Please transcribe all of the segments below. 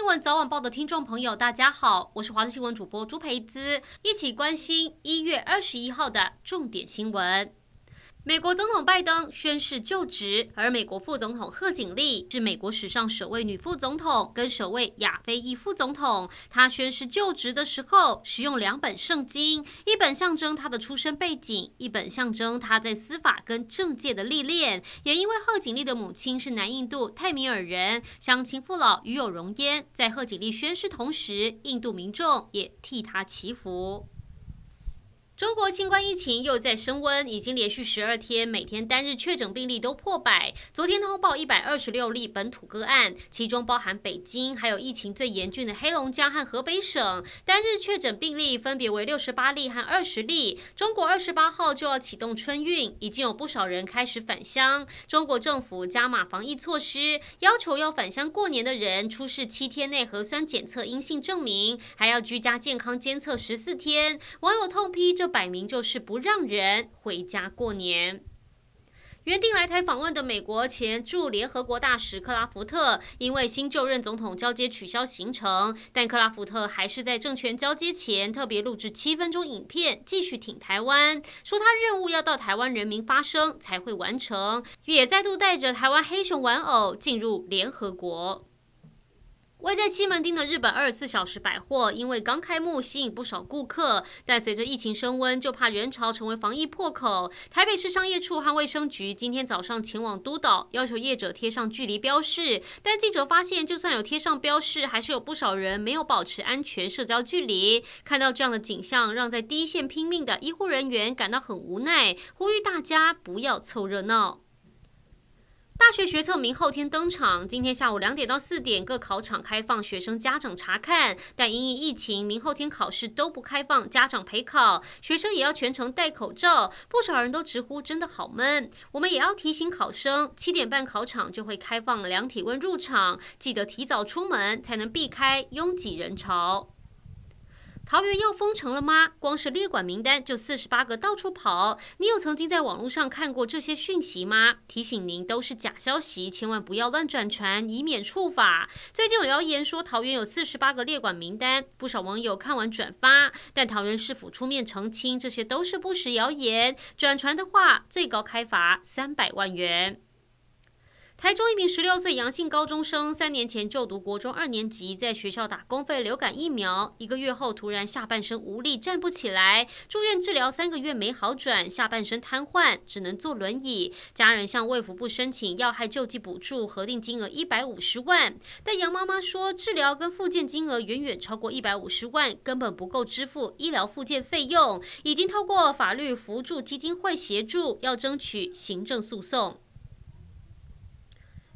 新闻早晚报的听众朋友，大家好，我是华视新闻主播朱培姿，一起关心一月二十一号的重点新闻。美国总统拜登宣誓就职，而美国副总统贺锦丽是美国史上首位女副总统跟首位亚非裔副总统。她宣誓就职的时候，使用两本圣经，一本象征她的出身背景，一本象征她在司法跟政界的历练。也因为贺锦丽的母亲是南印度泰米尔人，乡亲父老与有荣焉。在贺锦丽宣誓同时，印度民众也替她祈福。中国新冠疫情又在升温，已经连续十二天每天单日确诊病例都破百。昨天通报一百二十六例本土个案，其中包含北京，还有疫情最严峻的黑龙江和河北省，单日确诊病例分别为六十八例和二十例。中国二十八号就要启动春运，已经有不少人开始返乡。中国政府加码防疫措施，要求要返乡过年的人出示七天内核酸检测阴性证明，还要居家健康监测十四天。网友痛批这。摆明就是不让人回家过年。原定来台访问的美国前驻联合国大使克拉福特，因为新就任总统交接取消行程，但克拉福特还是在政权交接前特别录制七分钟影片，继续挺台湾，说他任务要到台湾人民发声才会完成，也再度带着台湾黑熊玩偶进入联合国。位在西门町的日本二十四小时百货，因为刚开幕吸引不少顾客，但随着疫情升温，就怕人潮成为防疫破口。台北市商业处和卫生局今天早上前往督导，要求业者贴上距离标示。但记者发现，就算有贴上标示，还是有不少人没有保持安全社交距离。看到这样的景象，让在第一线拼命的医护人员感到很无奈，呼吁大家不要凑热闹。大学学测明后天登场，今天下午两点到四点，各考场开放学生家长查看，但因疫情，明后天考试都不开放家长陪考，学生也要全程戴口罩。不少人都直呼真的好闷。我们也要提醒考生，七点半考场就会开放量体温入场，记得提早出门，才能避开拥挤人潮。桃园要封城了吗？光是列管名单就四十八个，到处跑。你有曾经在网络上看过这些讯息吗？提醒您都是假消息，千万不要乱转传，以免触法。最近有谣言说桃园有四十八个列管名单，不少网友看完转发，但桃园市府出面澄清，这些都是不实谣言。转传的话，最高开罚三百万元。台中一名十六岁阳性高中生，三年前就读国中二年级，在学校打公费流感疫苗，一个月后突然下半身无力，站不起来，住院治疗三个月没好转，下半身瘫痪，只能坐轮椅。家人向卫福部申请要害救济补助，核定金额一百五十万，但杨妈妈说，治疗跟复健金额远远超过一百五十万，根本不够支付医疗复健费用，已经透过法律扶助基金会协助，要争取行政诉讼。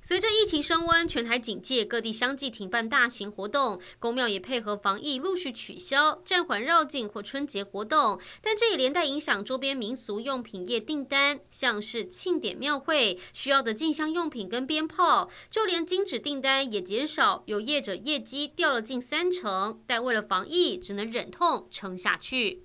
随着疫情升温，全台警戒，各地相继停办大型活动，宫庙也配合防疫，陆续取消、暂缓绕境或春节活动。但这也连带影响周边民俗用品业订单，像是庆典庙会需要的进香用品跟鞭炮，就连金纸订单也减少，有业者业绩掉了近三成，但为了防疫，只能忍痛撑下去。